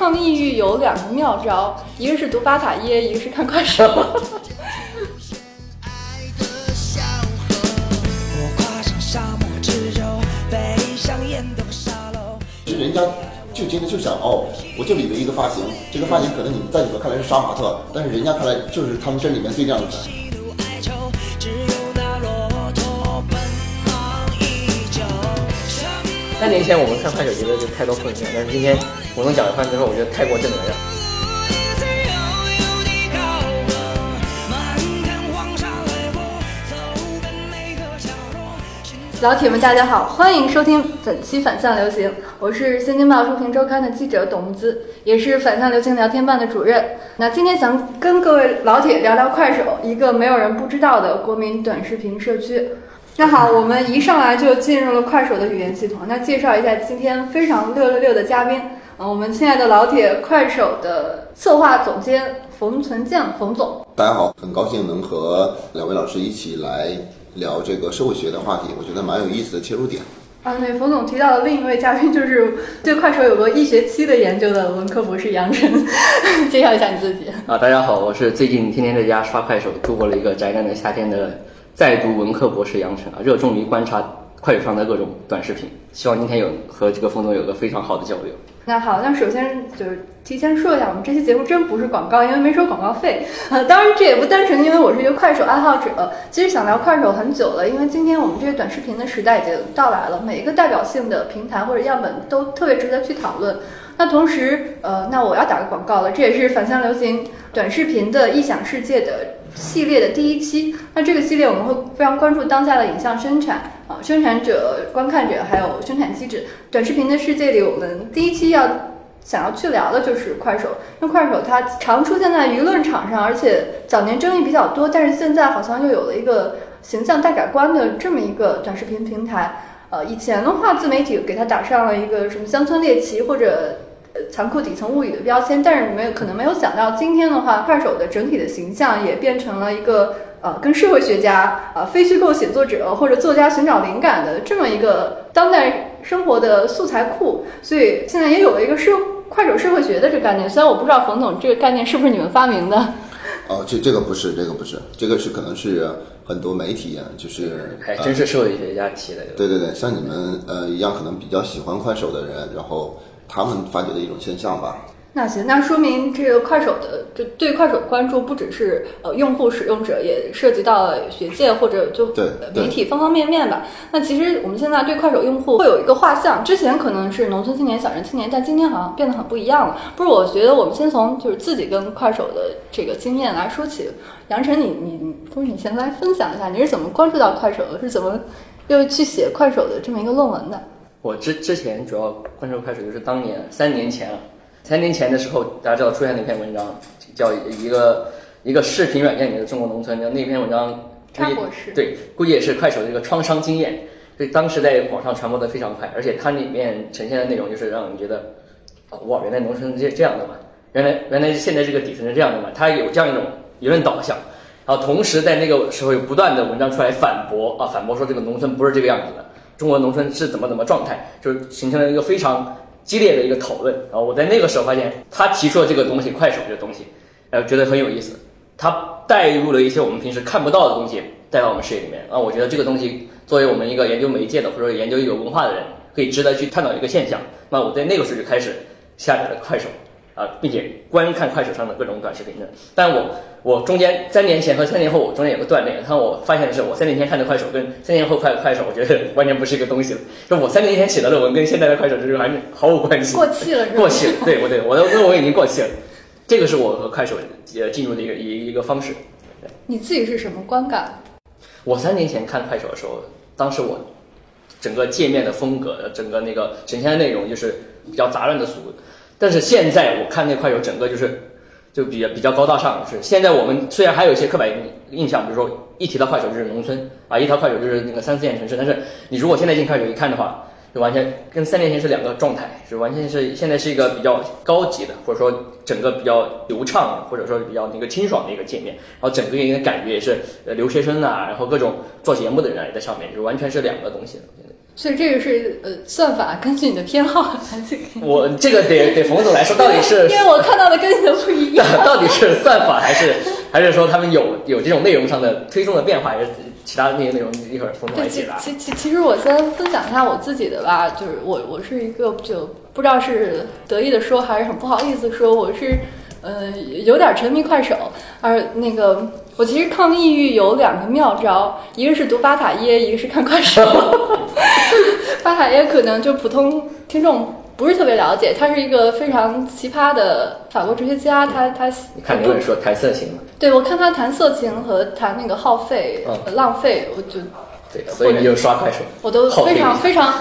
抗抑郁有两个妙招，一个是读巴塔耶，一个是看快手。是人家就今天就想哦，我就理了一个发型，这个发型可能你们在你们看来是杀马特，但是人家看来就是他们这里面最靓的仔。三年前我们看快手觉得就太多负能量，但是今天我能讲完之后，我觉得太过正能量。老铁们，大家好，欢迎收听本期反向流行，我是《新京报书评周刊》的记者董木姿，也是反向流行聊天办的主任。那今天想跟各位老铁聊聊快手，一个没有人不知道的国民短视频社区。那好，我们一上来就进入了快手的语言系统。那介绍一下今天非常六六六的嘉宾，啊，我们亲爱的老铁，快手的策划总监冯存将，冯总。大家好，很高兴能和两位老师一起来聊这个社会学的话题，我觉得蛮有意思的切入点。啊，对，冯总提到的另一位嘉宾就是对快手有过一学期的研究的文科博士杨晨，介绍一下你自己。啊，大家好，我是最近天天在家刷快手，度过了一个宅男的夏天的。在读文科博士杨晨啊，热衷于观察快手上的各种短视频，希望今天有和这个冯总有个非常好的交流。那好，那首先就是提前说一下，我们这期节目真不是广告，因为没收广告费。呃，当然这也不单纯因为我是一个快手爱好者，其实想聊快手很久了，因为今天我们这个短视频的时代已经到来了，每一个代表性的平台或者样本都特别值得去讨论。那同时，呃，那我要打个广告了，这也是反向流行短视频的异想世界的系列的第一期。那这个系列我们会非常关注当下的影像生产啊，生产者、观看者还有生产机制。短视频的世界里，我们第一期要想要去聊的就是快手。因为快手它常出现在舆论场上，而且早年争议比较多，但是现在好像又有了一个形象大改观的这么一个短视频平台。呃，以前的话，自媒体给它打上了一个什么乡村猎奇或者。呃，残酷底层物语的标签，但是没有可能没有想到，今天的话，快手的整体的形象也变成了一个呃，跟社会学家、呃，非虚构写作者或者作家寻找灵感的这么一个当代生活的素材库。所以现在也有了一个社快手社会学的这个概念。虽然我不知道冯总这个概念是不是你们发明的。哦，这这个不是，这个不是，这个是可能是很多媒体啊，就是还真是社会学家提的。对对对，像你们呃一样，可能比较喜欢快手的人，然后。他们发觉的一种现象吧。那行，那说明这个快手的就对快手关注不只是呃用户使用者，也涉及到学界或者就媒体方方面面吧。那其实我们现在对快手用户会有一个画像，之前可能是农村青年、小镇青年，但今天好像变得很不一样了。不是，我觉得我们先从就是自己跟快手的这个经验来说起。杨晨，你你你，不是你先来分享一下，你是怎么关注到快手的？是怎么又去写快手的这么一个论文的？我之之前主要关注快手，就是当年三年前了。三年前的时候，大家知道出现了一篇文章，叫一个一个视频软件里的中国农村。那篇文章估计对，估计也是快手的一个创伤经验，所以当时在网上传播的非常快。而且它里面呈现的内容就是让人觉得，哇，原来农村这这样的嘛，原来原来现在这个底层是这样的嘛，它有这样一种舆论导向。然后同时在那个时候有不断的文章出来反驳啊，反驳说这个农村不是这个样子的。中国农村是怎么怎么状态，就是形成了一个非常激烈的一个讨论。然后我在那个时候发现，他提出了这个东西，快手这个东西，呃，觉得很有意思。他带入了一些我们平时看不到的东西带到我们视野里面。啊，我觉得这个东西作为我们一个研究媒介的或者研究一个文化的人，可以值得去探讨一个现象。那我在那个时候就开始下载了快手。啊，并且观看快手上的各种短视频的，但我我中间三年前和三年后我中间有个断裂，然后我发现的是，我三年前看的快手跟三年后快快手，我觉得 完全不是一个东西了。就我三年前写的论文跟现在的快手就是完全毫无关系，过气了是吧，过气了。对，我对我的论文已经过气了。这个是我和快手呃进入的一个一一个方式。你自己是什么观感？我三年前看快手的时候，当时我整个界面的风格，整个那个呈现的内容就是比较杂乱的俗。但是现在我看那快手整个就是，就比较比较高大上。是现在我们虽然还有一些刻板印象，比如说一提到快手就是农村啊，一条快手就是那个三四线城市。但是你如果现在进快手一看的话，就完全跟三年前是两个状态，是完全是现在是一个比较高级的，或者说整个比较流畅，或者说比较那个清爽的一个界面。然后整个一个感觉也是呃留学生啊，然后各种做节目的人啊也在上面，就完全是两个东西。所以这个是呃算法根据你的偏好来去。我这个得 得冯总来说，到底是因为我看到的跟你的不一样。到底是算法还是还是说他们有有这种内容上的推送的变化，还是其他的那些内容？一会儿冯总来对，解答。其其其其实我先分享一下我自己的吧，就是我我是一个就不知道是得意的说还是很不好意思说，我是呃有点沉迷快手，而那个我其实抗抑郁有两个妙招，一个是读巴塔耶，一个是看快手。巴塔耶可能就普通听众。不是特别了解，他是一个非常奇葩的法国哲学家，他他你看有人说谈色情吗？对，我看他谈色情和谈那个耗费、嗯浪费，我就对，所以你就刷快手，我都非常非常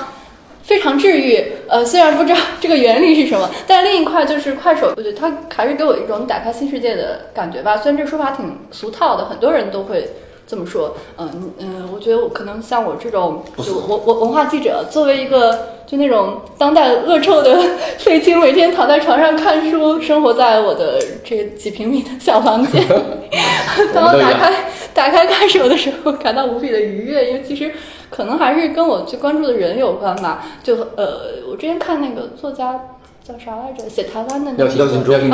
非常治愈。呃，虽然不知道这个原理是什么，但另一块就是快手，我觉得它还是给我一种打开新世界的感觉吧。虽然这说法挺俗套的，很多人都会。这么说，嗯嗯，我觉得我可能像我这种就文文文化记者，作为一个就那种当代恶臭的废青，每天躺在床上看书，生活在我的这几平米的小房间。当我打开打开快手的时候，感到无比的愉悦，因为其实可能还是跟我最关注的人有关吧。就呃，我之前看那个作家。叫啥来着？写台湾的那个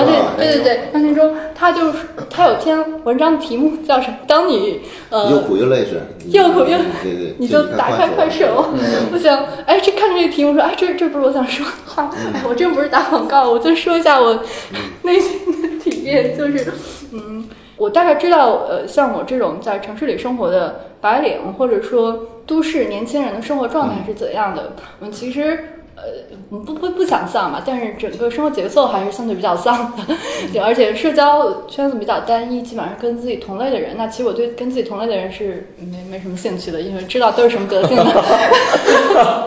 啊，对对对对，廖心中，他就是他有篇文章的题目叫什么？当你呃又苦又累是，又苦又对对，你就打开快手。我想，哎，这看着这个题目说，哎，这这不是我想说的话。哎，我真不是打广告，我就说一下我内心的体验，就是嗯，我大概知道，呃，像我这种在城市里生活的白领，或者说都市年轻人的生活状态是怎样的？我们，其实。呃，不不不想丧嘛，但是整个生活节奏还是相对比较丧的，对，而且社交圈子比较单一，基本上是跟自己同类的人。那其实我对跟自己同类的人是没没什么兴趣的，因为知道都是什么德性的。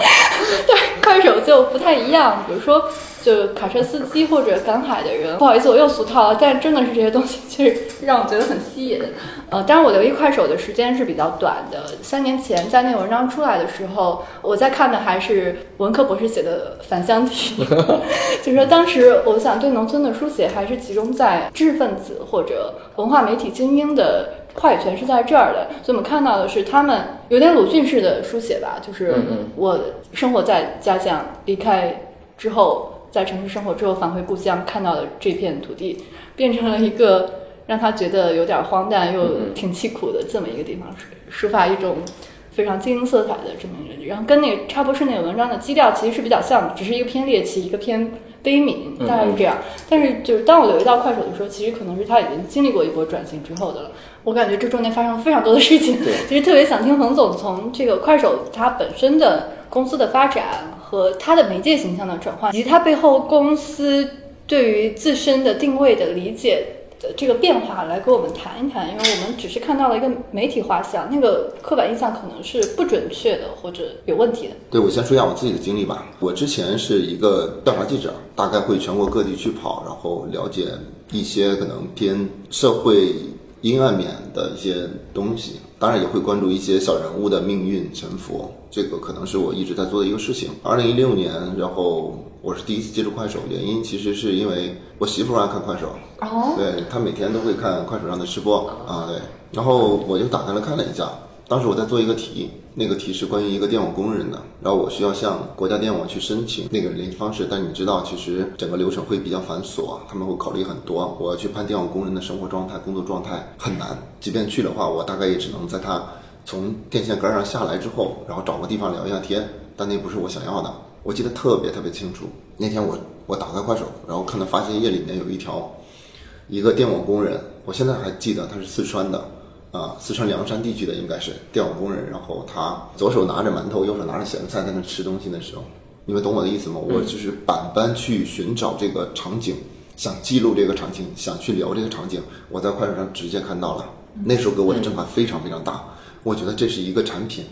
对，快手就不太一样，比如说。就卡车司机或者赶海的人，不好意思，我又俗套了，但真的是这些东西，其实让我觉得很吸引。呃，当然我留意快手的时间是比较短的。三年前在那个文章出来的时候，我在看的还是文科博士写的返乡题，就是说当时我想对农村的书写还是集中在知识分子或者文化媒体精英的话语权是在这儿的。所以我们看到的是他们有点鲁迅式的书写吧，就是我生活在家乡，离开之后。在城市生活之后返回故乡，看到的这片土地，变成了一个让他觉得有点荒诞又挺凄苦的这么一个地方，抒发一种非常精英色彩的这么一个。然后跟那个插博士那个文章的基调其实是比较像的，只是一个偏猎奇，一个偏悲悯，大概是这样。但是就是当我留意到快手的时候，其实可能是他已经经历过一波转型之后的了。我感觉这中间发生了非常多的事情，其实特别想听冯总从这个快手它本身的公司的发展。和他的媒介形象的转换，以及他背后公司对于自身的定位的理解的这个变化，来跟我们谈一谈。因为我们只是看到了一个媒体画像，那个刻板印象可能是不准确的或者有问题的。对，我先说一下我自己的经历吧。我之前是一个调查记者，大概会全国各地去跑，然后了解一些可能偏社会阴暗面的一些东西。当然也会关注一些小人物的命运沉浮，这个可能是我一直在做的一个事情。二零一六年，然后我是第一次接触快手，原因其实是因为我媳妇爱看快手，哦，对她每天都会看快手上的吃播啊，对，然后我就打开了看了一下。当时我在做一个题，那个题是关于一个电网工人的，然后我需要向国家电网去申请那个联系方式，但你知道，其实整个流程会比较繁琐，他们会考虑很多。我要去判电网工人的生活状态、工作状态很难，即便去的话，我大概也只能在他从电线杆上下来之后，然后找个地方聊一下天，但那不是我想要的。我记得特别特别清楚，那天我我打开快手，然后看到发现页里面有一条，一个电网工人，我现在还记得他是四川的。啊，四川凉山地区的应该是电网工人，然后他左手拿着馒头，右手拿着咸菜在那吃东西的时候，你们懂我的意思吗？我就是百般去寻找这个场景，想记录这个场景，想去聊这个场景，我在快手上直接看到了，那时候给我的震撼非常非常大，我觉得这是一个产品，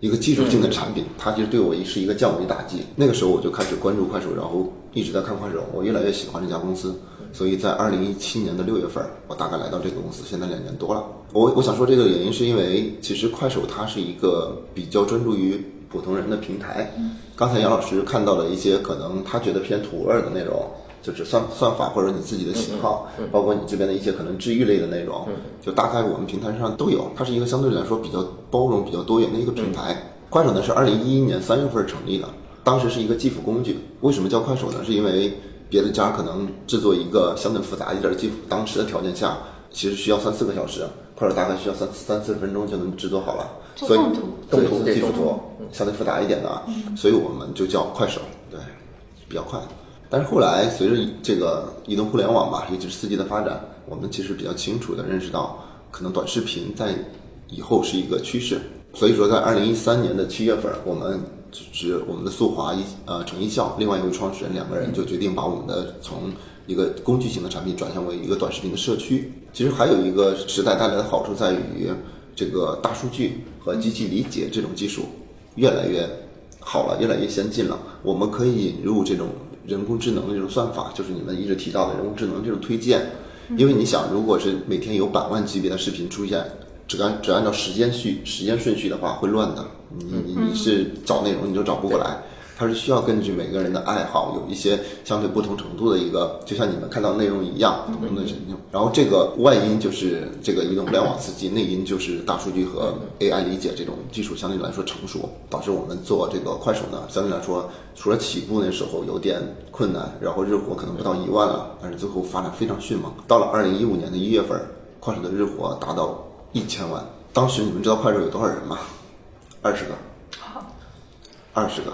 一个技术性的产品，它其实对我是一个降维打击。那个时候我就开始关注快手，然后一直在看快手，我越来越喜欢这家公司。所以在二零一七年的六月份，我大概来到这个公司，现在两年多了。我我想说这个原因是因为，其实快手它是一个比较专注于普通人的平台。刚才杨老师看到了一些可能他觉得偏土味的内容，就是算算法或者你自己的喜好，包括你这边的一些可能治愈类的内容，就大概我们平台上都有。它是一个相对来说比较包容、比较多元的一个平台。快手呢是二零一一年三月份成立的，当时是一个计服工具。为什么叫快手呢？是因为别的家可能制作一个相对复杂一点的技术，当时的条件下其实需要三四个小时，快手大概需要三三四十分钟就能制作好了。所以动图对动图技术图相对复杂一点的，所以我们就叫快手，对，比较快。但是后来随着这个移动互联网吧，尤其是四 G 的发展，我们其实比较清楚的认识到，可能短视频在以后是一个趋势。所以说，在二零一三年的七月份，我们就是我们的速滑一呃程一笑，另外一位创始人两个人就决定把我们的从一个工具型的产品转向为一个短视频的社区。其实还有一个时代带来的好处在于，这个大数据和机器理解这种技术越来越好了，越来越先进了。我们可以引入这种人工智能的这种算法，就是你们一直提到的人工智能这种推荐。因为你想，如果是每天有百万级别的视频出现，只按只按照时间序时间顺序的话，会乱的。你你你是找内容你就找不过来。它是需要根据每个人的爱好，有一些相对不同程度的一个，就像你们看到的内容一样，不同的人。然后这个外因就是这个移动互联网刺激，内因就是大数据和 AI 理解这种技术相对来说成熟，导致我们做这个快手呢，相对来说除了起步那时候有点困难，然后日活可能不到一万了，但是最后发展非常迅猛。到了二零一五年的一月份，快手的日活达到一千万。当时你们知道快手有多少人吗？二十个，二十个。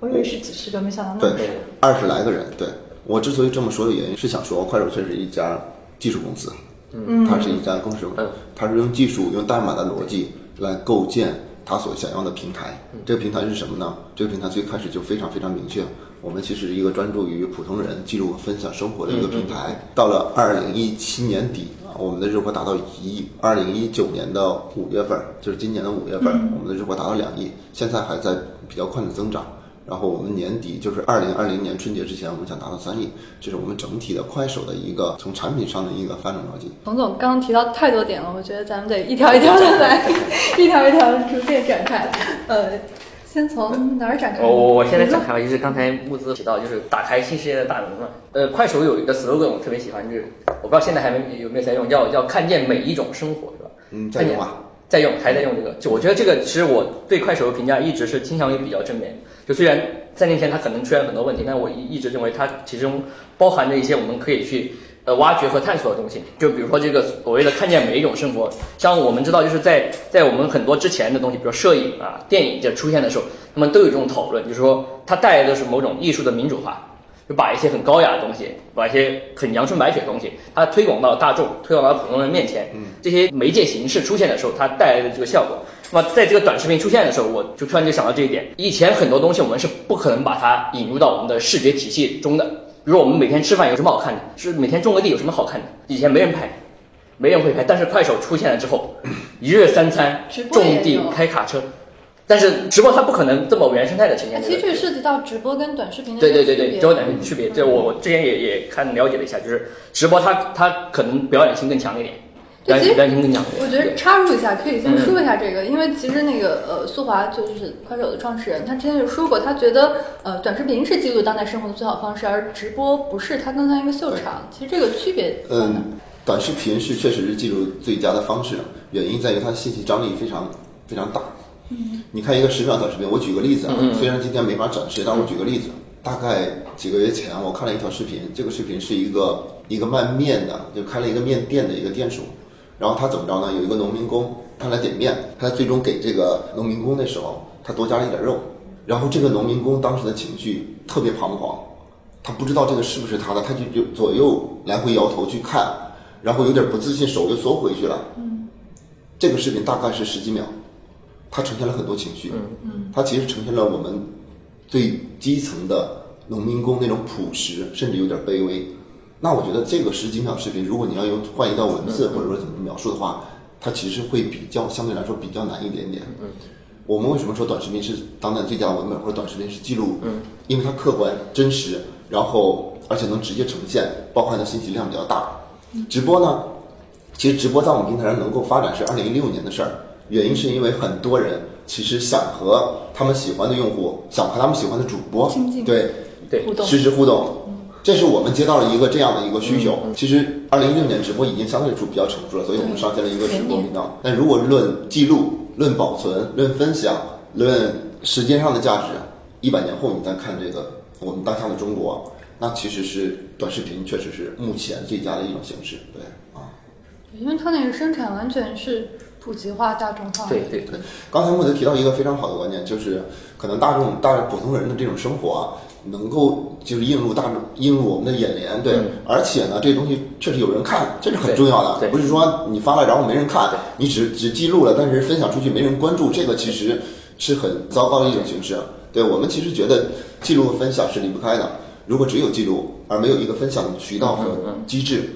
我以为是几十个，没想到那对么多。，二十来个人。对我之所以这么说的原因是想说，快手确实是一家技术公司，嗯，它是一家公司，嗯它是用技术、用代码的逻辑来构建它所想要的平台。这个平台是什么呢？这个平台最开始就非常非常明确，我们其实是一个专注于普通人记录和分享生活的一个平台。到了二零一七年底。我们的日活达到一亿，二零一九年的五月份，就是今年的五月份，我们的日活达到两亿，现在还在比较快的增长。然后我们年底就是二零二零年春节之前，我们想达到三亿，这是我们整体的快手的一个从产品上的一个发展逻辑。冯总刚刚提到太多点了，我觉得咱们得一条一条的来，一条一条的逐渐展开。呃，先从哪儿展开？我我我现在展开吧，就是刚才木子提到，就是打开新世界的大门嘛。呃，快手有一个 slogan 我特别喜欢，就是我不知道现在还没有没有在用，叫叫看见每一种生活，是吧？嗯，在用啊，在用，还在用这个。就我觉得这个，其实我对快手的评价一直是倾向于比较正面。就虽然在年前它可能出现很多问题，但我一一直认为它其中包含着一些我们可以去呃挖掘和探索的东西。就比如说这个所谓的看见每一种生活，像我们知道就是在在我们很多之前的东西，比如摄影啊、电影这出现的时候，他们都有这种讨论，就是说它带来的是某种艺术的民主化。就把一些很高雅的东西，把一些很阳春白雪的东西，它推广到大众，推广到普通人面前。这些媒介形式出现的时候，它带来的这个效果。那么在这个短视频出现的时候，我就突然就想到这一点。以前很多东西我们是不可能把它引入到我们的视觉体系中的。比如说我们每天吃饭有什么好看的？是每天种个地有什么好看的？以前没人拍，没人会拍。但是快手出现了之后，一日三餐种地开卡车。但是直播它不可能这么原生态的呈现这个。其实这涉及到直播跟短视频的对对对对，一个区别直播短视频区别，这我我之前也也看了解了一下，就是直播它它可能表演性更强一点，表 对其实演表演性更强一点。我觉得插入一下，可以先说一下这个，因为其实那个呃，苏华就是快手的创始人，他之前就说过，他觉得呃，短视频是记录当代生活的最好方式，而直播不是，它更像一个秀场。其实这个区别嗯，短视频是确实是记录最佳的方式，原因在于它信息张力非常非常大。嗯，你看一个十秒短视频，我举个例子啊，虽然今天没法展示，但我举个例子。大概几个月前，我看了一条视频，这个视频是一个一个卖面的，就开了一个面店的一个店主，然后他怎么着呢？有一个农民工，他来点面，他最终给这个农民工的时候，他多加了一点肉，然后这个农民工当时的情绪特别彷徨，他不知道这个是不是他的，他就就左右来回摇头去看，然后有点不自信，手就缩回去了。嗯，这个视频大概是十几秒，它呈现了很多情绪。嗯嗯，它其实呈现了我们最基层的农民工那种朴实，甚至有点卑微。那我觉得这个十几秒视频，如果你要用换一段文字或者说怎么描述的话，它其实会比较相对来说比较难一点点。嗯，我们为什么说短视频是当代最佳文本，或者短视频是记录？嗯，因为它客观、真实，然后而且能直接呈现，包含的信息量比较大。直播呢，其实直播在我们平台上能够发展是二零一六年的事儿，原因是因为很多人其实想和他们喜欢的用户，想和他们喜欢的主播对对互动实时互动。这是我们接到了一个这样的一个需求。其实，二零一六年直播已经相对来说比较成熟了，所以我们上线了一个直播频道。但如果论记录、论保存、论分享、论时间上的价值，一百年后你再看这个我们当下的中国，那其实是短视频确实是目前最佳的一种形式。对啊，因为它那个生产完全是普及化、大众化。对对对。刚才莫德提到一个非常好的观念，就是可能大众大普通人的这种生活啊。能够就是映入大众，映入我们的眼帘，对，而且呢，这东西确实有人看，这是很重要的，不是说你发了然后没人看，你只只记录了，但是分享出去没人关注，这个其实是很糟糕的一种形式。对。我们其实觉得记录和分享是离不开的，如果只有记录而没有一个分享的渠道和机制，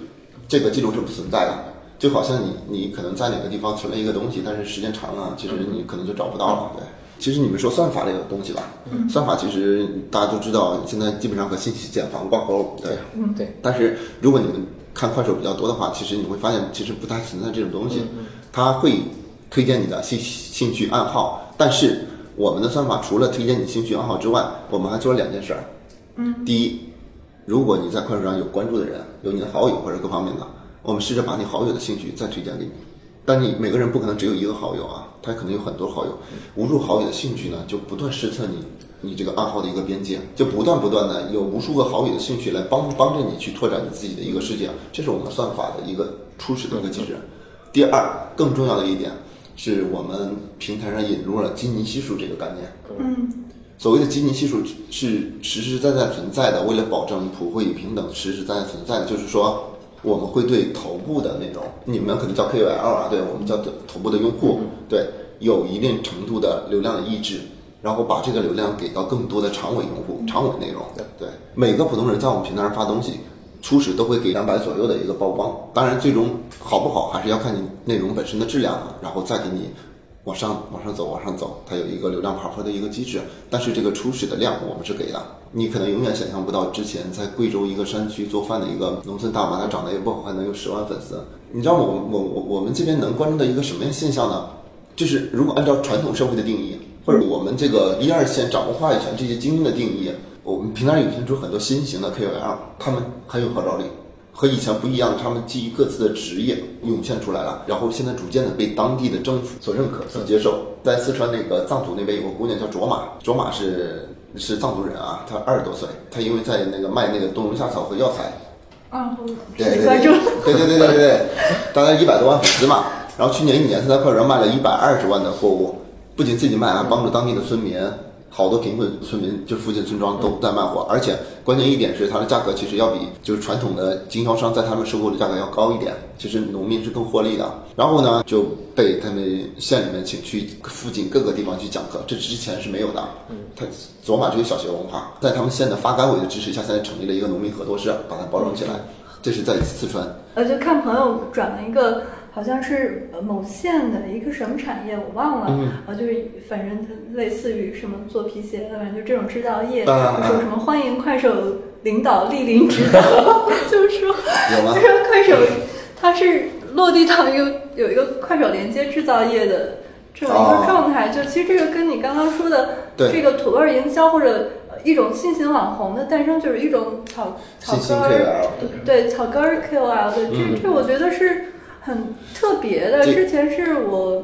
这个记录是不存在的。就好像你你可能在哪个地方存了一个东西，但是时间长了，其实你可能就找不到了，对。其实你们说算法这个东西吧，算法其实大家都知道，现在基本上和信息茧房挂钩，对，嗯对。但是如果你们看快手比较多的话，其实你会发现其实不太存在这种东西，它会推荐你的兴兴趣爱好，但是我们的算法除了推荐你兴趣爱好之外，我们还做了两件事儿，嗯，第一，如果你在快手上有关注的人，有你的好友或者各方面的，我们试着把你好友的兴趣再推荐给你。但你每个人不可能只有一个好友啊，他可能有很多好友，无数好友的兴趣呢，就不断试测你你这个暗号的一个边界，就不断不断的有无数个好友的兴趣来帮帮着你去拓展你自己的一个世界，这是我们算法的一个初始的一个机制。第二，更重要的一点是我们平台上引入了基尼系数这个概念。嗯，所谓的基尼系数是实实在在存在的，为了保证普惠与平等，实实在在存在的，就是说。我们会对头部的那种，你们可能叫 KOL 啊，对我们叫头部的用户，对，有一定程度的流量的抑制，然后把这个流量给到更多的长尾用户、长尾内容。对对，每个普通人在我们平台上发东西，初始都会给两百左右的一个曝光，当然最终好不好还是要看你内容本身的质量，然后再给你。往上往上走，往上走，它有一个流量爬坡的一个机制，但是这个初始的量我们是给的。你可能永远想象不到，之前在贵州一个山区做饭的一个农村大妈，她长得也不好看，能有十万粉丝。你知道我我我我们这边能关注的一个什么样现象呢？就是如果按照传统社会的定义，或者我们这个一二线掌握话语权这些精英的定义，我们平台涌现出很多新型的 KOL，他们很有号召力。和以前不一样，他们基于各自的职业涌现出来了，然后现在逐渐的被当地的政府所认可、所接受。在四川那个藏族那边有个姑娘叫卓玛，卓玛是是藏族人啊，他二十多岁，他因为在那个卖那个冬虫夏草和药材，啊，对对对，对对对对对，大概一百多万粉丝嘛。然后去年一年，他在快手上卖了一百二十万的货物，不仅自己卖，还帮助当地的村民。好多贫困村民，就附近村庄都在卖货，而且关键一点是，它的价格其实要比就是传统的经销商在他们收购的价格要高一点，其实农民是更获利的。然后呢，就被他们县里面请去附近各个地方去讲课，这之前是没有的。嗯，他走马这个小学文化，在他们县的发改委的支持下，现在成立了一个农民合作社，把它包装起来。这是在四川。呃，就看朋友转了一个。好像是某县的一个什么产业，我忘了啊，就是反正它类似于什么做皮鞋的，反正就这种制造业，说什么欢迎快手领导莅临指导，就是说，就说快手它是落地到一个有一个快手连接制造业的这么一个状态，就其实这个跟你刚刚说的这个土味营销或者一种新型网红的诞生，就是一种草草根儿，对草根儿 KOL 的，这这我觉得是。很特别的，之前是我，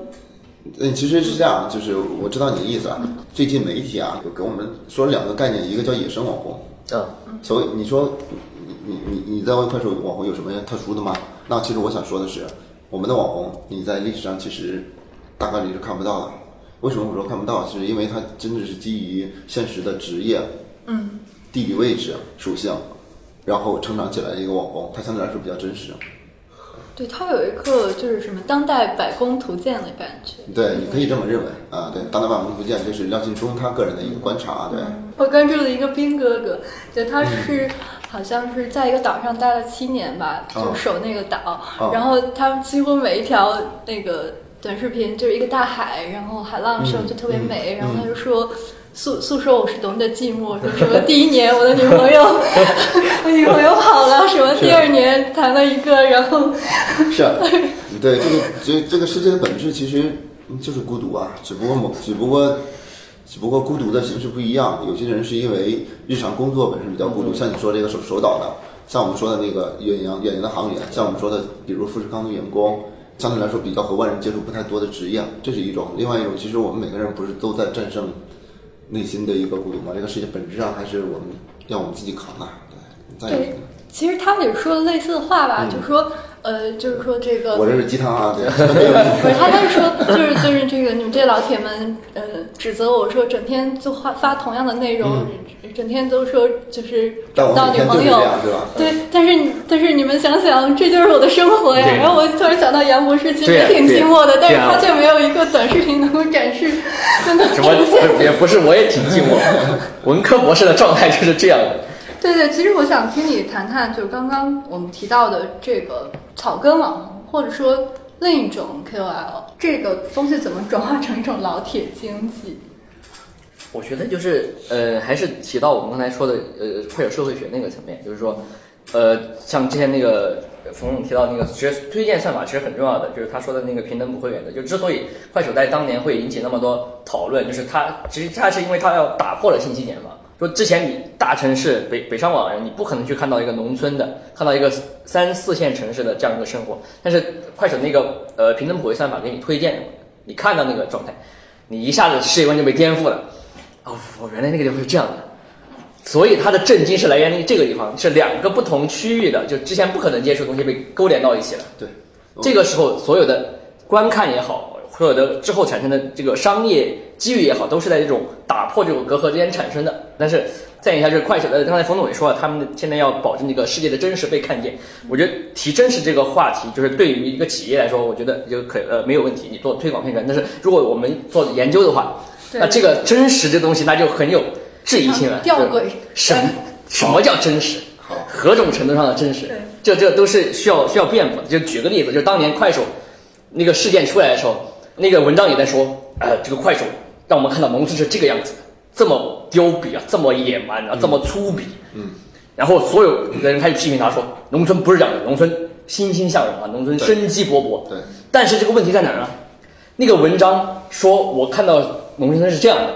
嗯，其实是这样，就是我知道你的意思啊。最近媒体啊，有给我们说了两个概念，一个叫野生网红，嗯，所以你说你你你你在问快手网红有什么特殊的吗？那其实我想说的是，我们的网红你在历史上其实大概率是看不到的。为什么我说看不到？是因为它真的是基于现实的职业，嗯，地理位置属性，然后成长起来的一个网红，它相对来说比较真实。对他有一个就是什么当代百工图鉴的感觉，对，你可以这么认为啊。对，当代百工图鉴就是廖劲忠他个人的一个观察。对，我关注了一个兵哥哥，对他是好像是在一个岛上待了七年吧，就守那个岛，然后他几乎每一条那个短视频就是一个大海，然后海浪声就特别美，然后他就说。诉诉说我是多么的寂寞，说什么第一年我的女朋友，我女朋友跑了，什么第二年谈了一个，然后是。啊，对这个这这个世界的本质其实就是孤独啊，只不过某只不过只不过孤独的形式不一样，有些人是因为日常工作本身比较孤独，像你说这个守守岛的，像我们说的那个远洋远洋的航员，像我们说的比如富士康的员工，相对来说比较和外人接触不太多的职业，这是一种；另外一种，其实我们每个人不是都在战胜内心的一个孤独吧？这个事情本质上还是我们要我们自己扛啊。对，对，其实他也说了类似的话吧，就说。呃，就是说这个，我这是鸡汤啊，对。不是，他他是说，就是就是这个，你们这老铁们，呃，指责我说整天就发发同样的内容，整天都说就是找不到女朋友，对。但是但是你们想想，这就是我的生活呀。然后我突然想到杨博士其实也挺寂寞的，但是他却没有一个短视频能够展示。真的什么也不是，我也挺寂寞。文科博士的状态就是这样的。对对，其实我想听你谈谈，就是刚刚我们提到的这个草根网红，或者说另一种 KOL，这个东西怎么转化成一种老铁经济？我觉得就是呃，还是提到我们刚才说的呃，快手社会学那个层面，就是说，呃，像之前那个冯总提到那个，其实推荐算法其实很重要的，就是他说的那个平等普惠原则。就之所以快手在当年会引起那么多讨论，就是它其实它是因为它要打破了信息茧房。说之前你大城市北北上广人，你不可能去看到一个农村的，看到一个三四线城市的这样一个生活。但是快手那个呃平等普惠算法给你推荐，你看到那个状态，你一下子世界观就被颠覆了。哦，原来那个地方是这样的。所以他的震惊是来源于这个地方，是两个不同区域的，就之前不可能接触的东西被勾连到一起了。对，这个时候所有的观看也好。所有的之后产生的这个商业机遇也好，都是在这种打破这种隔阂之间产生的。但是再一下就是快手的，刚才冯总也说了，他们现在要保证这个世界的真实被看见。我觉得提真实这个话题，就是对于一个企业来说，我觉得就可呃没有问题，你做推广宣传。但是如果我们做研究的话，那这个真实这东西那就很有质疑性了。吊诡，什什么叫真实？何种程度上的真实？这这都是需要需要辩驳的。就举个例子，就当年快手那个事件出来的时候。那个文章也在说，呃，这个快手让我们看到农村是这个样子的，这么刁鄙啊，这么野蛮啊，这么粗鄙。嗯。然后所有的人开始批评他说，农村不是这样的，农村欣欣向荣啊，农村生机勃勃。对。但是这个问题在哪儿呢？那个文章说我看到农村是这样的，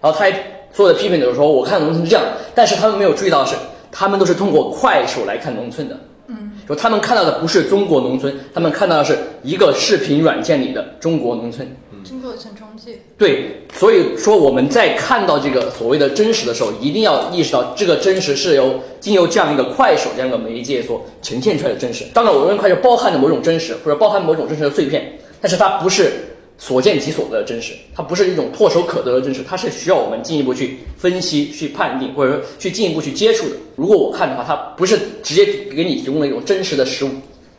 然后他还所有的批评者说我看到农村是这样的，但是他们没有注意到的是，他们都是通过快手来看农村的。说他们看到的不是中国农村，他们看到的是一个视频软件里的中国农村。经过一层中介。对，所以说我们在看到这个所谓的真实的时候，一定要意识到这个真实是由经由这样一个快手这样一个媒介所呈现出来的真实。当然，我认为快手包含着某种真实，或者包含某种真实的碎片，但是它不是。所见即所得的真实，它不是一种唾手可得的真实，它是需要我们进一步去分析、去判定，或者说去进一步去接触的。如果我看的话，它不是直接给你提供了一种真实的实物，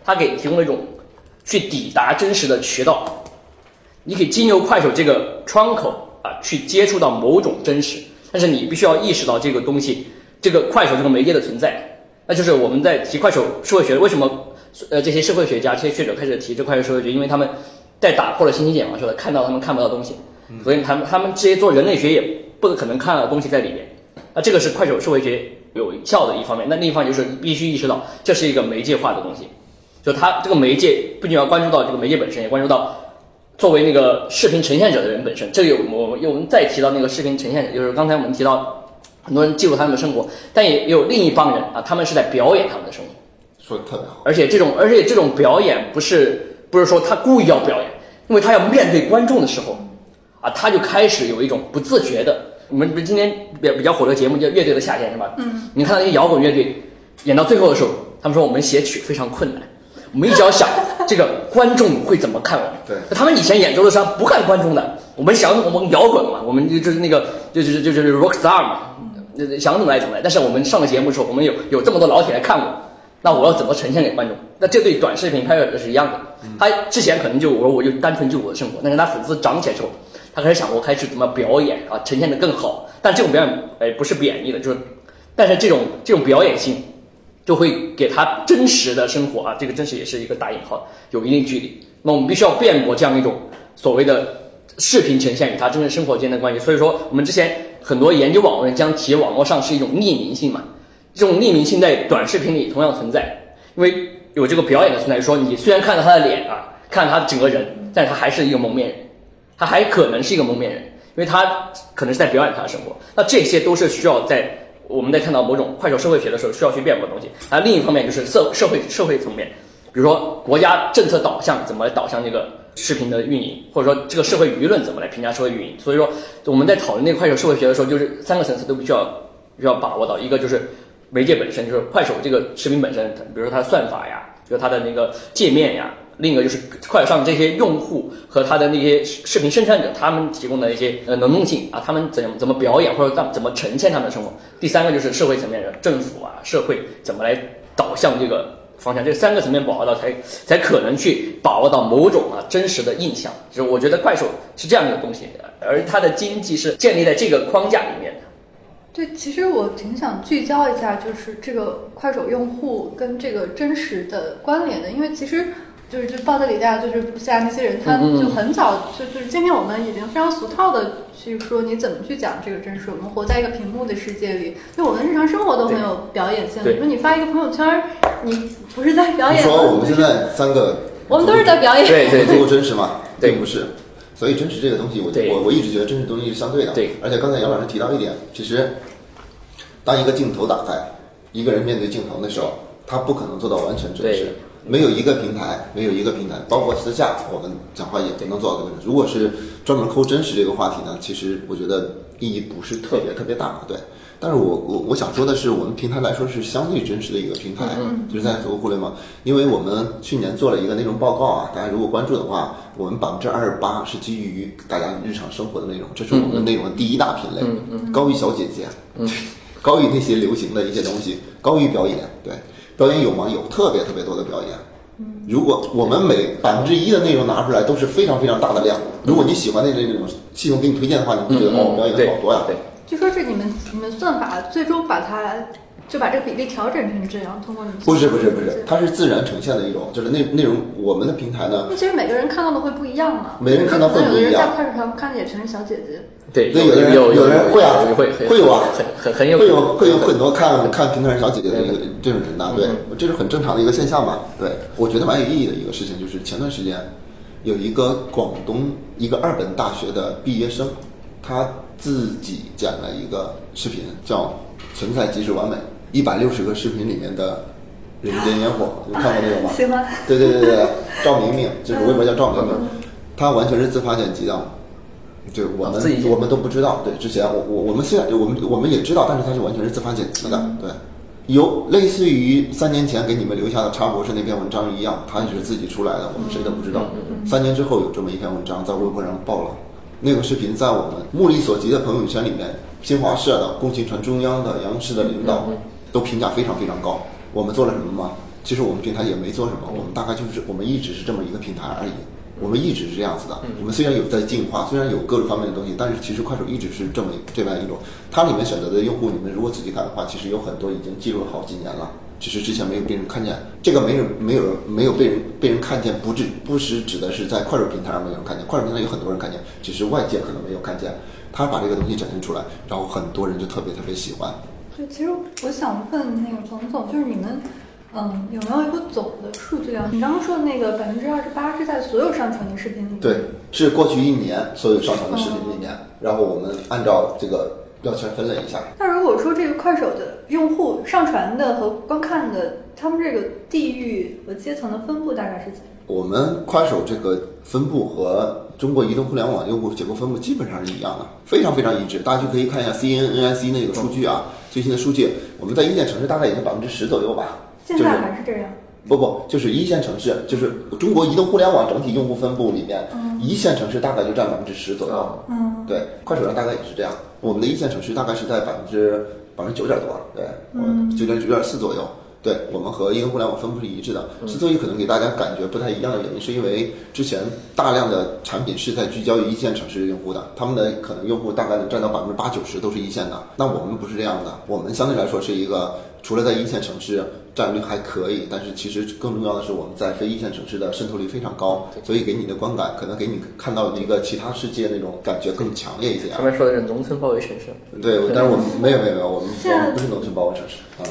它给提供了一种去抵达真实的渠道。你可以经由快手这个窗口啊，去接触到某种真实，但是你必须要意识到这个东西，这个快手这个媒介的存在。那就是我们在提快手社会学，为什么呃这些社会学家、这些学者开始提这快手社会学？因为他们。在打破了信息茧房时候，看到他们看不到东西，所以他们他们这些做人类学也不可能看到东西在里面。那这个是快手社会学有效的一方面。那另一方面就是必须意识到，这是一个媒介化的东西，就它这个媒介不仅要关注到这个媒介本身，也关注到作为那个视频呈现者的人本身。这个我们又再提到那个视频呈现者，就是刚才我们提到很多人记录他们的生活，但也有另一帮人啊，他们是在表演他们的生活。说的特别好。而且这种而且这种表演不是。不是说他故意要表演，因为他要面对观众的时候，啊，他就开始有一种不自觉的。我们不是今天比比较火的节目叫《乐队的夏天》是吧？嗯。你看到那些摇滚乐队演到最后的时候，他们说我们写曲非常困难，我们一直要想这个观众会怎么看我们。对。他们以前演奏的时候不看观众的，我们想我们摇滚嘛，我们就就是那个就就就就是 rock star 嘛，想怎么来怎么来。但是我们上了节目的时候，我们有有这么多老铁来看我。那我要怎么呈现给观众？那这对短视频拍摄者是一样的。他之前可能就我说我就单纯就我的生活，但是他粉丝涨起来之后，他开始想我开始怎么表演啊，呈现的更好。但这种表演哎不是贬义的，就是，但是这种这种表演性，就会给他真实的生活啊，这个真实也是一个打引号，有一定距离。那我们必须要辩驳这样一种所谓的视频呈现与他真实生活间的关系。所以说，我们之前很多研究网络人将提网络上是一种匿名性嘛。这种匿名性在短视频里同样存在，因为有这个表演的存在。说你虽然看到他的脸啊，看到他整个人，但是他还是一个蒙面人，他还可能是一个蒙面人，因为他可能是在表演他的生活。那这些都是需要在我们在看到某种快手社会学的时候需要去辩驳的东西。那另一方面就是社社会社会层面，比如说国家政策导向怎么导向这个视频的运营，或者说这个社会舆论怎么来评价社会运营。所以说我们在讨论那个快手社会学的时候，就是三个层次都必须要需要把握到，一个就是媒介本身，就是快手这个视频本身，比如说它的算法呀，比如它的那个界面呀。另一个就是快手上这些用户和他的那些视频生产者，他们提供的一些呃能动性啊，他们怎怎么表演或者怎怎么呈现他们的生活。第三个就是社会层面的政府啊，社会怎么来导向这个方向，这三个层面把握到，才才可能去把握到某种啊真实的印象。就是我觉得快手是这样一个东西，而它的经济是建立在这个框架里面的。对，其实我挺想聚焦一下，就是这个快手用户跟这个真实的关联的，因为其实。就是就报德里大就是布下那些人，他就很早就就是今天我们已经非常俗套的去说你怎么去讲这个真实。我们活在一个屏幕的世界里，就我们日常生活都很有表演性。比如说你发一个朋友圈，你不是在表演。说我们现在三个，我们都是在表演。对对，足够真实吗？对不是。所以真实这个东西，我我我一直觉得真实东西是相对的。对。而且刚才杨老师提到一点，其实当一个镜头打开，一个人面对镜头的时候，他不可能做到完全真实。没有一个平台，没有一个平台，包括私下我们讲话也不能做到这个。如果是专门抠真实这个话题呢，其实我觉得意义不是特别特别大，对。但是我我我想说的是，我们平台来说是相对真实的一个平台，就是在做互联网。因为我们去年做了一个内容报告啊，大家如果关注的话，我们百分之二十八是基于大家日常生活的内容，这是我们的内容的第一大品类，高于小姐姐，高于那些流行的一些东西，高于表演，对。表演有吗？有特别特别多的表演。如果我们每百分之一的内容拿出来都是非常非常大的量。如果你喜欢那那种系统给你推荐的话，你会觉得哦，表演好多呀。对，就说是你们你们算法最终把它就把这个比例调整成这样，通过你们不是不是不是，它是自然呈现的一种，就是内内容我们的平台呢。那其实每个人看到的会不一样嘛？每个人看到会不一样。有的人在快手上看的也全是小姐姐。对，那有的人有有人会啊，会会有啊，很很很有会有会有很多看看平台上小姐姐的一个这种人呐，对，这是很正常的一个现象嘛。对，我觉得蛮有意义的一个事情，就是前段时间有一个广东一个二本大学的毕业生，他自己剪了一个视频，叫《存在即是完美》，一百六十个视频里面的人间烟火，你看过那个吗？喜欢。对对对对，赵明明就是微博叫赵明明，他完全是自发剪辑的。对我们我们都不知道，对，之前我我我们虽然我们我们也知道，但是他是完全是自发剪辑的，对，有类似于三年前给你们留下的查博士那篇文章一样，他也是自己出来的，我们谁都不知道。三年之后有这么一篇文章在微博上爆了，那个视频在我们目力所及的朋友圈里面，新华社的、共青团中央的、央视的领导都评价非常非常高。我们做了什么吗？其实我们平台也没做什么，我们大概就是我们一直是这么一个平台而已。我们一直是这样子的。我们虽然有在进化，虽然有各种方面的东西，但是其实快手一直是这么这样一种。它里面选择的用户，你们如果仔细看的话，其实有很多已经记录了好几年了，只是之前没有被人看见。这个没人没有人没有被人被人看见，不指不是指的是在快手平台上没有人看见，快手平台有很多人看见，只是外界可能没有看见。他把这个东西展现出来，然后很多人就特别特别喜欢。对，其实我想问那个冯总，就是你们。嗯，有没有一个总的数据啊？你刚刚说的那个百分之二十八是在所有上传的视频里面？对，是过去一年所有上传的视频里面，然后我们按照这个标签分类一下。那如果说这个快手的用户上传的和观看的，他们这个地域和阶层的分布大概是怎？我们快手这个分布和中国移动互联网用户结构分布基本上是一样的，非常非常一致。大家就可以看一下 CNNIC 那个数据啊，最新的数据，我们在一线城市大概也就百分之十左右吧。现在还是这样？不不，就是一线城市，就是中国移动互联网整体用户分布里面，一线城市大概就占百分之十左右。嗯，对，快手上大概也是这样。我们的一线城市大概是在百分之百分之九点多，对，嗯，九点九点四左右。对我们和移动互联网分布是一致的。之所以可能给大家感觉不太一样的原因，是因为之前大量的产品是在聚焦于一线城市用户的，他们的可能用户大概能占到百分之八九十都是一线的。那我们不是这样的，我们相对来说是一个除了在一线城市占有率还可以，但是其实更重要的是我们在非一线城市的渗透率非常高，所以给你的观感可能给你看到一个其他世界那种感觉更强烈一些。他们说的是农村包围城市，对，但是我们没有没有没有，我们我们不是农村包围城市啊。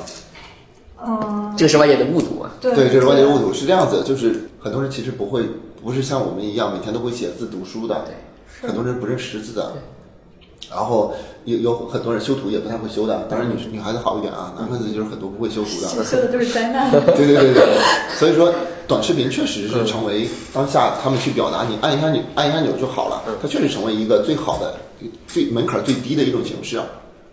嗯，这个是外界的误读啊。对，这是外界误读，是这样子，就是很多人其实不会，不是像我们一样每天都会写字读书的，对，很多人不认识字的，然后有有很多人修图也不太会修的，当然女女孩子好一点啊，男孩子就是很多不会修图的，修的都是灾难。对对对对，所以说短视频确实是成为当下他们去表达，你按一下钮按一下钮就好了，它确实成为一个最好的、最门槛最低的一种形式。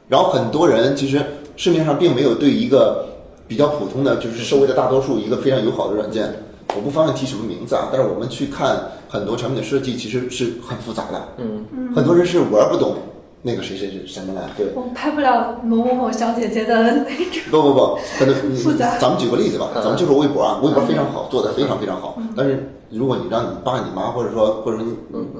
然后很多人其实市面上并没有对一个比较普通的，就是社会的大多数一个非常友好的软件，我不方便提什么名字啊，但是我们去看很多产品的设计，其实是很复杂的。嗯，很多人是玩不懂那个谁谁谁什么来，对。我拍不了某某某小姐姐的那种。不不不，可能复杂。咱们举个例子吧，咱们就说微博啊，微博非常好，做的非常非常好。嗯。但是如果你让你爸你妈或者说或者说你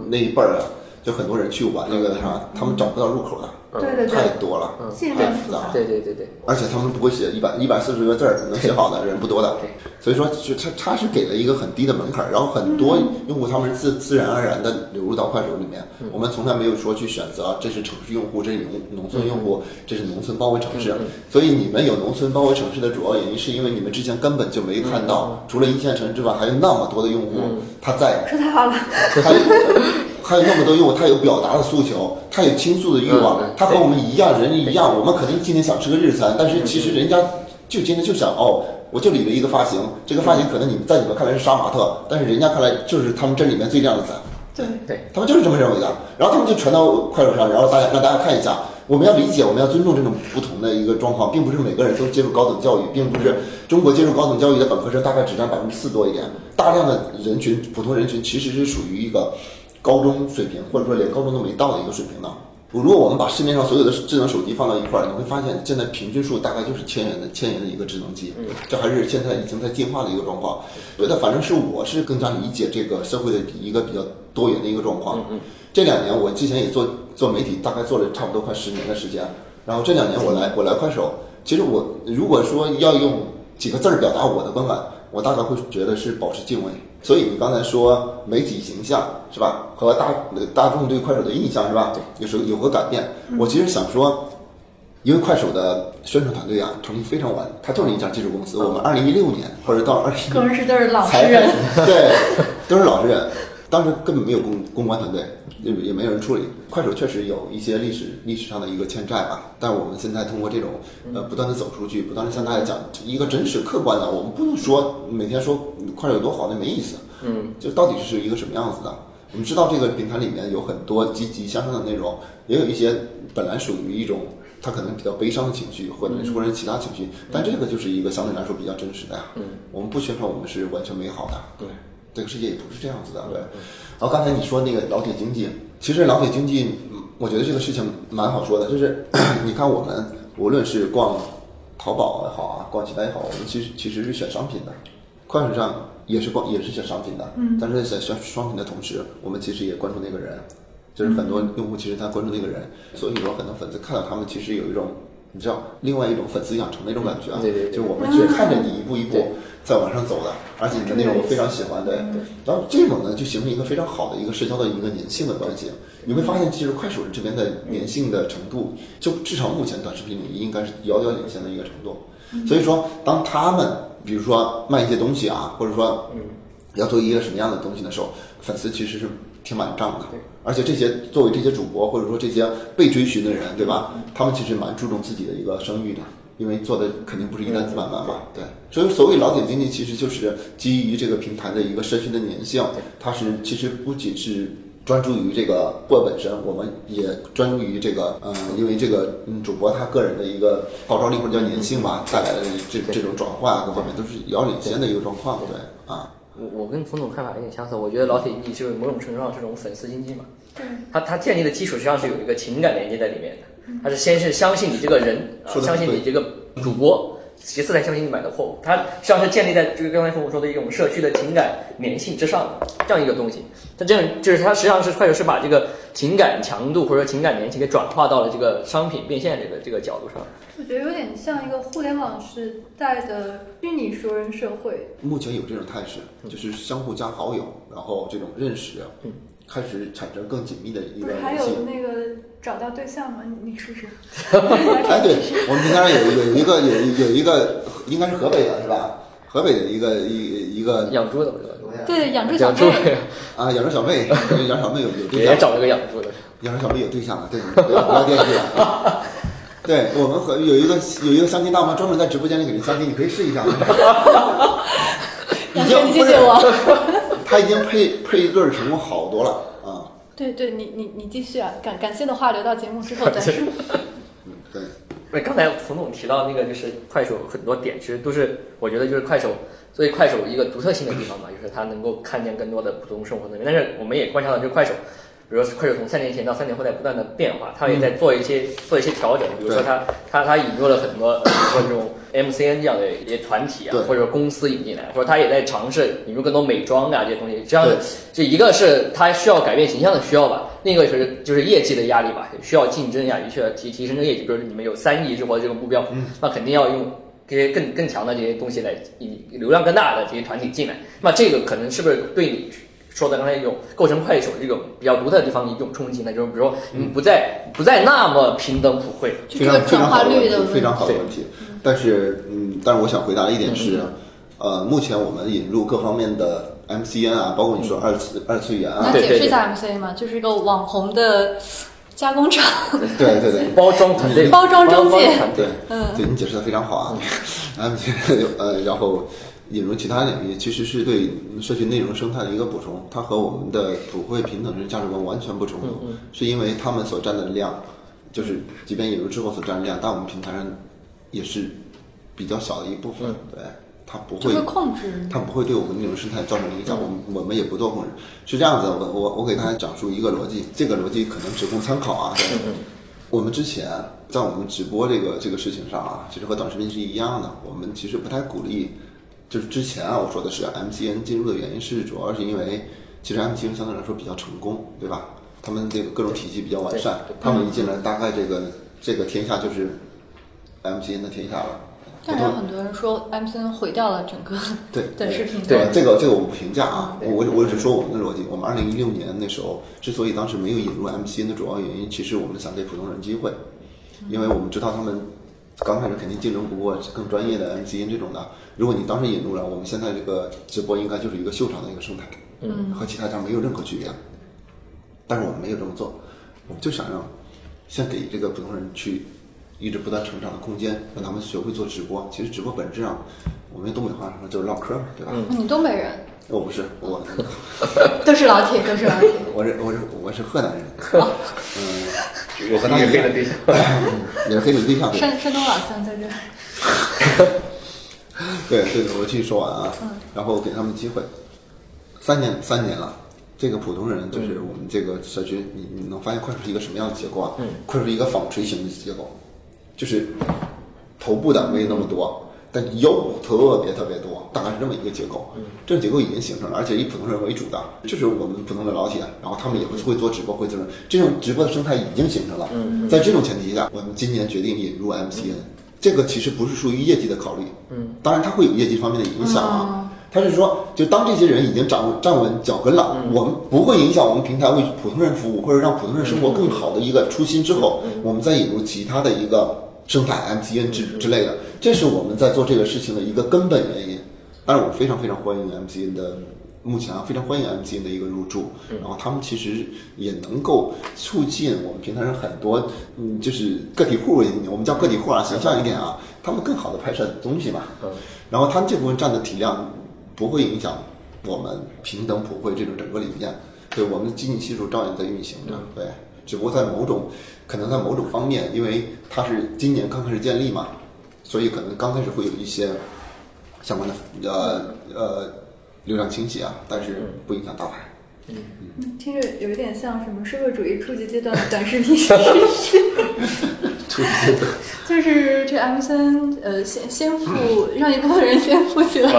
那一辈儿啊，就很多人去玩那个啥，他们找不到入口的，对对对。太，多了，太复杂。对对对对，而且他们不会写一百一百四十个字儿，能写好的人不多的，所以说就他他是给了一个很低的门槛儿，然后很多用户他们是自自然而然的流入到快手里面，我们从来没有说去选择这是城市用户，这是农农村用户，这是农村包围城市，所以你们有农村包围城市的主要原因是因为你们之前根本就没看到，除了一线城市之外，还有那么多的用户他在说太好了，他有那么多用户，他有表达的诉求，他有倾诉的欲望嗯，他和我们一样，人一样。我们肯定今天想吃个日餐，但是其实人家就今天就想哦，我就理了一个发型，这个发型可能你们在你们看来是杀马特，但是人家看来就是他们这里面最靓的仔，对，对，他们就是这么认为的。然后他们就传到快手上，然后大家让大家看一下。我们要理解，我们要尊重这种不同的一个状况，并不是每个人都接受高等教育，并不是中国接受高等教育的本科生大概只占百分之四多一点，大量的人群，普通人群其实是属于一个高中水平，或者说连高中都没到的一个水平的。如果我们把市面上所有的智能手机放到一块儿，你会发现现在平均数大概就是千元的千元的一个智能机，这还是现在已经在进化的一个状况。觉得反正是我是更加理解这个社会的一个比较多元的一个状况。这两年我之前也做做媒体，大概做了差不多快十年的时间。然后这两年我来我来快手，其实我如果说要用几个字儿表达我的观感，我大概会觉得是保持敬畏。所以你刚才说媒体形象是吧，和大大众对快手的印象是吧，有时候有个改变。我其实想说，因为快手的宣传团队啊成立非常晚，它就是一家技术公司。我们二零一六年或者到二一各人是都是老实人，对，都是老实人。当时根本没有公公关团队，也也没有人处理。快手确实有一些历史历史上的一个欠债吧，但我们现在通过这种呃不断的走出去，不断的向大家讲一个真实客观的，我们不能说每天说快手有多好，那没意思。嗯，就到底是一个什么样子的？我们知道这个平台里面有很多积极向上的内容，也有一些本来属于一种他可能比较悲伤的情绪，或者是或者是其他情绪，但这个就是一个相对来说比较真实的呀。嗯，我们不宣传我们是完全美好的，对，这个世界也不是这样子的，对。然后刚才你说那个老铁经济，其实老铁经济，嗯我觉得这个事情蛮好说的，就是 你看我们无论是逛淘宝也好啊，逛其他也好，我们其实其实是选商品的，快手上也是逛也是选商品的，嗯，但是在选商品的同时，我们其实也关注那个人，就是很多用户其实他关注那个人，所以说很多粉丝看到他们其实有一种你知道另外一种粉丝养成的一种感觉啊，对对对。就是我们是看着你一步一步在往上走的，而且你的内容我非常喜欢，对，然后这种呢就形成一个非常好的一个社交的一个粘性的关系。你会发现，其实快手这边的粘性的程度，就至少目前短视频领域应该是遥遥领先的一个程度。所以说，当他们比如说卖一些东西啊，或者说要做一个什么样的东西的时候，粉丝其实是挺满账的。而且这些作为这些主播或者说这些被追寻的人，对吧？他们其实蛮注重自己的一个声誉的。因为做的肯定不是一单子买卖嘛，对，所以所谓老铁经济其实就是基于这个平台的一个社区的粘性，它是其实不仅是专注于这个播本身，我们也专注于这个，嗯，因为这个嗯主播他个人的一个号召力或者叫粘性吧，带来的这这种转化啊各方面都是遥领先的一个状况，对啊，我我跟冯总看法有点相似，我觉得老铁经济就是某种程度上是种粉丝经济嘛。对，它它建立的基础实际上是有一个情感连接在里面的，他是先是相信你这个人，啊相信你这个主播，其次才相信你买的货物，它实际上是建立在就是刚才冯总说的一种社区的情感粘性之上的这样一个东西。它这样就是它实际上是快手是把这个情感强度或者说情感粘性给转化到了这个商品变现这个这个角度上。我觉得有点像一个互联网时代的虚拟熟人社会。目前有这种态势，就是相互加好友，然后这种认识，嗯，开始产生更紧密的一个不是还。有那个找到对象吗？你你试试。哎，对，我们平台上有有一个有有一个应该是河北的是吧？河北的一个一一个养猪的对，养猪小养猪妹。啊，养猪小妹，养小妹有有对象，也找了个养猪的。养猪小妹有对象了，对，不要不要惦记了。对我们和有一个有一个相亲大妈专门在直播间里给人相亲，你可以试一下。已经谢谢我。他已经配配一对成功好多了啊。对对，你你你继续啊，感感谢的话留到节目之后再说。嗯，对。对，刚才冯总提到那个就是快手很多点，其实都是我觉得就是快手作为快手一个独特性的地方嘛，就是它能够看见更多的普通生活的人。但是我们也观察到，就是快手。比如说，快手从三年前到三年后在不断的变化，它也在做一些做一些调整。比如说，它它它引入了很多，比如说这种 MCN 这样的一些团体啊，或者公司引进来，或者它也在尝试引入更多美妆啊这些东西。这样，这一个是它需要改变形象的需要吧，另一个就是就是业绩的压力吧，需要竞争呀，需要提提升这个业绩。比如说你们有三亿直播这个目标，那肯定要用这些更更强的这些东西来引流量更大的这些团体进来。那这个可能是不是对你？说的刚才一种构成快手这种比较独特的地方，一种冲击呢，就是比如说，嗯，不再不再那么平等普惠，非常非常好的问题，非常好的问题。但是，嗯，但是我想回答一点是，呃，目前我们引入各方面的 MCN 啊，包括你说二次二次元啊，那解释一下 MCN 嘛，就是一个网红的加工厂，对对对，包装团队，包装中介，对，嗯，对你解释的非常好啊，MCN，呃，然后。引入其他领域，其实是对社群内容生态的一个补充。它和我们的普惠平等这种价值观完全不冲突，是因为他们所占的量，就是即便引入之后所占的量，但我们平台上也是比较小的一部分。对，它不会控制，它不会对我们内容生态造成影响。我们我们也不做控制。是这样子，我我我给大家讲述一个逻辑，这个逻辑可能只供参考啊。我们之前在我们直播这个这个事情上啊，其实和短视频是一样的，我们其实不太鼓励。就是之前啊，我说的是 MCN 进入的原因是，主要是因为其实 MCN 相对来说比较成功，对吧？他们这个各种体系比较完善，他们一进来，大概这个这个天下就是 MCN 的天下了。但是有很多人说 MCN 毁掉了整个对 短视频。对这个这个我不评价啊，我我只说我们的逻辑。我们二零一六年那时候之所以当时没有引入 MCN 的主要原因，其实我们想给普通人机会，因为我们知道他们。刚开始肯定竞争不过更专业的 MCN 这种的。如果你当时引入了，我们现在这个直播应该就是一个秀场的一个生态，嗯，和其他家没有任何区别。但是我们没有这么做，我们就想让先给这个普通人去一直不断成长的空间，让他们学会做直播。其实直播本质上，我们用东北话说就是唠嗑，对吧？你东北人？我不是，我 都是老铁，都是老铁。我是我是我是河南人，嗯。我和他也黑的对象，也是黑的对象。山山东老乡在这。对对对，我继续说完啊。嗯。然后给他们机会，三年三年了，这个普通人就是我们这个社区，你你能发现快手是一个什么样的结构啊？嗯。快手是一个纺锤形的结构，就是头部的没有那么多。但有特别特别多，大概是这么一个结构。这个结构已经形成了，而且以普通人为主的，就是我们普通的老铁。然后他们也会会做直播，会做这种直播的生态已经形成了。在这种前提下，我们今年决定引入 MCN。这个其实不是出于业绩的考虑，嗯，当然它会有业绩方面的影响啊。它是说，就当这些人已经站站稳脚跟了，我们不会影响我们平台为普通人服务或者让普通人生活更好的一个初心之后，我们再引入其他的一个。生态 MCN 之之类的，这是我们在做这个事情的一个根本原因。当然，我非常非常欢迎 MCN 的，目前啊非常欢迎 MCN 的一个入驻。然后他们其实也能够促进我们平台上很多，嗯，就是个体户，我们叫个体户啊，形象一点啊，他们更好的拍摄东西嘛。然后他们这部分占的体量不会影响我们平等普惠这种整个理念。对我们的经济系数照样在运行着。对。只不过在某种，可能在某种方面，因为它是今年刚开始建立嘛，所以可能刚开始会有一些相关的呃呃流量倾斜啊，但是不影响大盘。嗯，听着有一点像什么社会主义初级阶段的短视频。初级的就是这 M 三呃先先付让一部分人先富起来。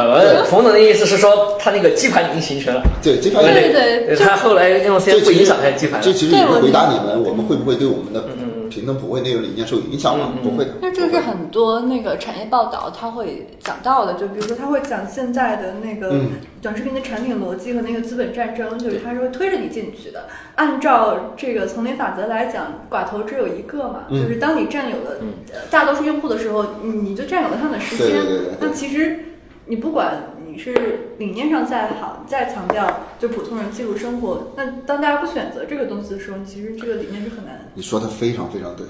冯总 的意思是说，他那个基盘已经形成了。对，基盘对对对，他后来用先不影响他的基盘。这其实也是回答你们，我们会不会对我们的平等普惠那个理念受影响吗？不会的。那这是很多那个产业报道他会讲到的，就比如说他会讲现在的那个短视频的产品逻辑和那个资本战争，就是他是会推着你进去的。按照这个丛林法则来讲，寡头只有一个嘛，就是当你占有了大多数用户的时候，你就占有了他们的时间。那其实你不管你是理念上再好，再强调就普通人记录生活，那当大家不选择这个东西的时候，其实这个理念是很难。你说的非常非常对，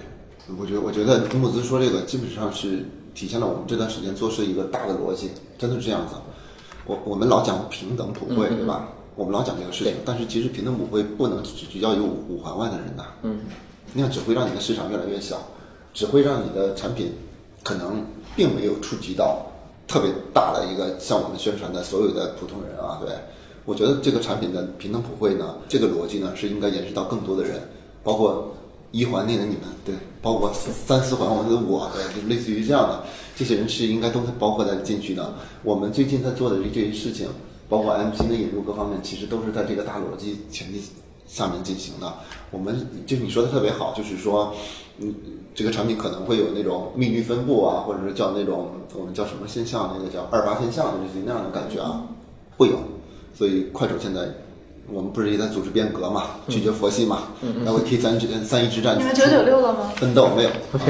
我觉得我觉得木子说这个基本上是体现了我们这段时间做事一个大的逻辑，真的是这样子。我我们老讲平等普惠，嗯嗯对吧？我们老讲这个事情，但是其实平等普惠不能只聚焦于五五环外的人呐，嗯，那样只会让你的市场越来越小，只会让你的产品可能并没有触及到特别大的一个向我们宣传的所有的普通人啊。对，我觉得这个产品的平等普惠呢，这个逻辑呢是应该延伸到更多的人，包括一环内的你们，对，包括三四环我的我，对，就类似于这样的这些人是应该都包括在进去的。我们最近在做的这这些事情。包括 M 新的引入各方面，其实都是在这个大逻辑前提下面进行的。我们就你说的特别好，就是说，嗯，这个产品可能会有那种命运分布啊，或者是叫那种我们叫什么现象，那个叫二八现象，就是那样的感觉啊，会有。所以快手现在我们不是也在组织变革嘛，拒绝佛系嘛，那为 K 三之三一之战，你们九九六了吗？奋斗没有，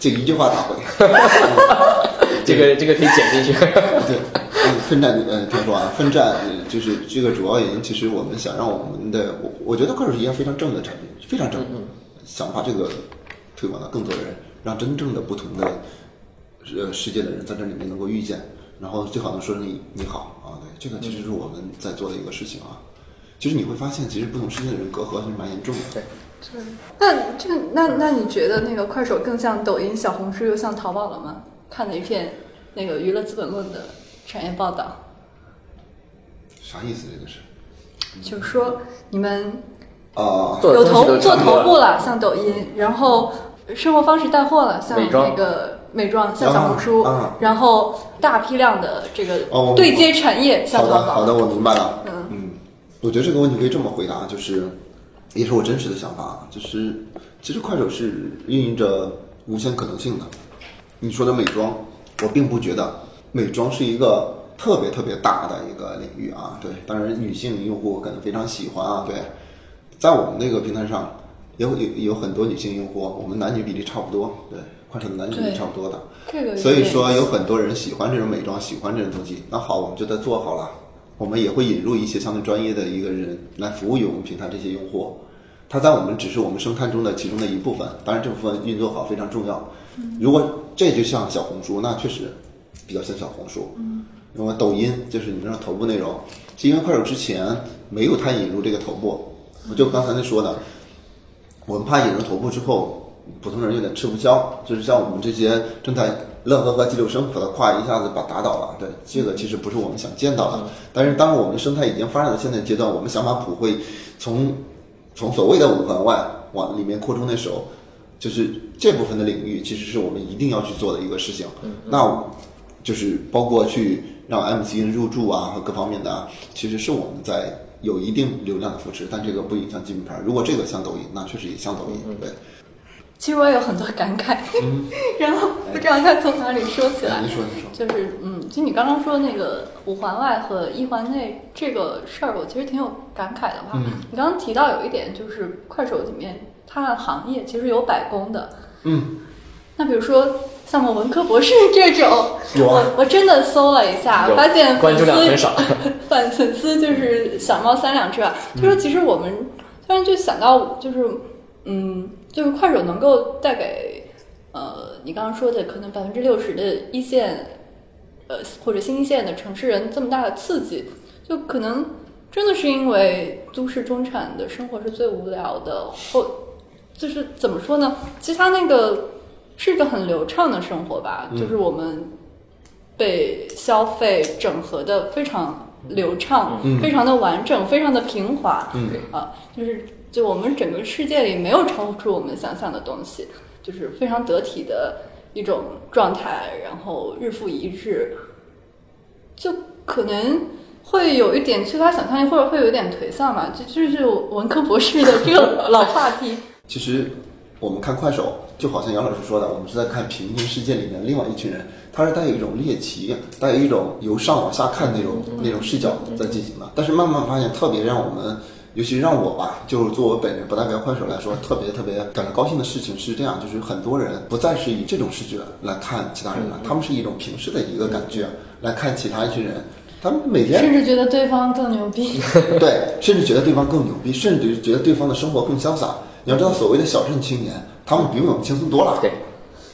这一句话打回。这个这个可以剪进去。对，嗯，奋战，呃，听说啊，奋战呃就是这个主要原因。其实我们想让我们的，我我觉得快手是一样非常正的产品，非常正，想把这个推广到更多的人，让真正的不同的呃世界的人在这里面能够遇见，然后最好能说声你你好啊，对，这个其实是我们在做的一个事情啊。其实你会发现，其实不同世界的人隔阂是蛮严重的。对。那这个，那那你觉得那个快手更像抖音、小红书，又像淘宝了吗？看了一篇那个娱乐资本论的产业报道，啥意思？这个是就是说你们啊，做有头做头部了，像抖音，然后生活方式带货了，像那个美妆，像小红书，啊啊然后大批量的这个哦对接产业，像淘宝。好的，好的，我明白了。嗯嗯，我觉得这个问题可以这么回答，就是也是我真实的想法啊，就是其实快手是孕育着无限可能性的。你说的美妆，我并不觉得美妆是一个特别特别大的一个领域啊。对，当然女性用户可能非常喜欢啊。对，在我们那个平台上，有有有很多女性用户，我们男女比例差不多。对，快手的男女比例差不多的。这个所以说有很多人喜欢这种美妆，喜欢这种东西。那好，我们就在做好了，我们也会引入一些相对专业的一个人来服务于我们平台这些用户。他在我们只是我们生态中的其中的一部分，当然这部分运作好非常重要。如果这就像小红书，那确实比较像小红书。因为抖音就是你们说头部内容，是因为快手之前没有太引入这个头部。我就刚才那说的，我们怕引入头部之后，普通人有点吃不消，就是像我们这些正在乐呵呵激流生活的，咵一下子把打倒了。对，这个其实不是我们想见到的。但是当我们的生态已经发展到现在阶段，我们想把普惠从从所谓的五环外往里面扩充的时候，就是这部分的领域，其实是我们一定要去做的一个事情。那就是包括去让 MCN 入驻啊和各方面的啊，其实是我们在有一定流量的扶持，但这个不影响基本盘。如果这个像抖音，那确实也像抖音，对。其实我也有很多感慨，然后不知道该从哪里说起来。您说，您说。就是嗯，就你刚刚说那个五环外和一环内这个事儿，我其实挺有感慨的吧。嗯你刚刚提到有一点，就是快手里面它的行业其实有百工的。嗯，那比如说像我们文科博士这种，有啊我我真的搜了一下，发现关注量粉丝很少 粉粉丝就是小猫三两只啊。就说其实我们突然就想到，就是嗯，就是快手能够带给呃你刚刚说的可能百分之六十的一线呃或者新一线的城市人这么大的刺激，就可能真的是因为都市中产的生活是最无聊的，或就是怎么说呢？其实他那个是一个很流畅的生活吧，就是我们被消费整合的非常流畅，非常的完整，非常的平滑，嗯。啊，就是就我们整个世界里没有超出我们想象的东西，就是非常得体的一种状态，然后日复一日，就可能会有一点缺乏想象力，或者会有一点颓丧嘛，这这就是文科博士的这个老话题。其实我们看快手，就好像杨老师说的，我们是在看平行世界里面另外一群人，他是带有一种猎奇，带有一种由上往下看那种那种视角在进行的。但是慢慢发现，特别让我们，尤其让我吧，就是作为本人，不代表快手来说，特别特别感到高兴的事情是这样，就是很多人不再是以这种视觉来看其他人了，他们是一种平视的一个感觉来看其他一群人。他们每天甚至觉得对方更牛逼。对，甚至觉得对方更牛逼，甚至觉得对方的生活更潇洒。你要知道，所谓的小镇青年，他们比我们轻松多了。对，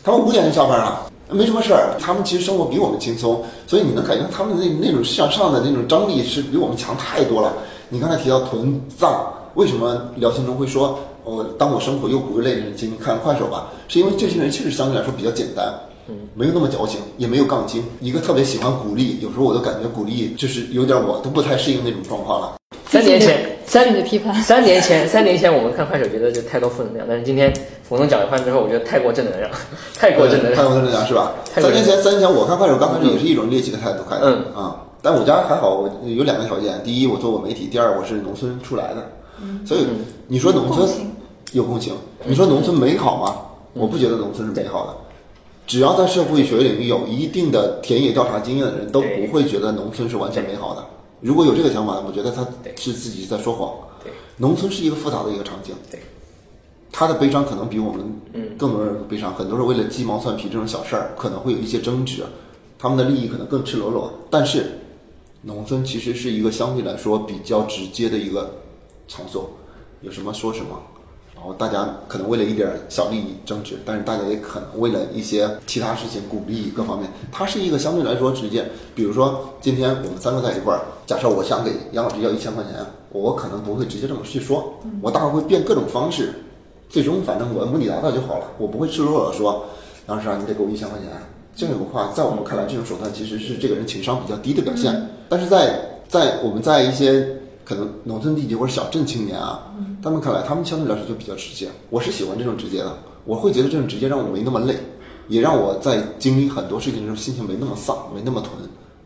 他们五点就下班了，没什么事儿。他们其实生活比我们轻松，所以你能感觉到他们那那种向上的那种张力是比我们强太多了。你刚才提到囤藏，为什么聊天中会说，我当我生活又不累的时候，请你看快手吧，是因为这些人确实相对来说比较简单。嗯，没有那么矫情，也没有杠精，一个特别喜欢鼓励，有时候我都感觉鼓励就是有点我都不太适应那种状况了。三年前，三年的批判。三年前，三年前我们看快手觉得就太多负能量，但是今天冯总讲完之后，我觉得太过正能量，太过正能量，太过正能量是吧？三年前，三年前我看快手刚开始也是一种猎奇的态度看的，嗯。啊，但我家还好，我有两个条件：第一，我做过媒体；第二，我是农村出来的，所以你说农村有共情，你说农村美好吗？我不觉得农村是美好的。只要在社会学领域有一定的田野调查经验的人，都不会觉得农村是完全美好的。如果有这个想法，我觉得他是自己在说谎。农村是一个复杂的一个场景，他的悲伤可能比我们更多人悲伤。很多人为了鸡毛蒜皮这种小事儿，可能会有一些争执，他们的利益可能更赤裸裸。但是，农村其实是一个相对来说比较直接的一个场所，有什么说什么。然后大家可能为了一点小利益争执，但是大家也可能为了一些其他事情鼓励各方面。它是一个相对来说直接，比如说今天我们三个在一块儿，假设我想给杨老师要一千块钱，我可能不会直接这么去说，我大概会变各种方式，最终反正我目的达到就好了，我不会赤裸裸的说，杨老师啊，你得给我一千块钱。这种话在我们看来，这种手段其实是这个人情商比较低的表现。但是在在我们在一些。可能农村地级或者小镇青年啊，他们看来，他们相对来说就比较直接。我是喜欢这种直接的，我会觉得这种直接让我没那么累，也让我在经历很多事情的时候心情没那么丧，没那么囤。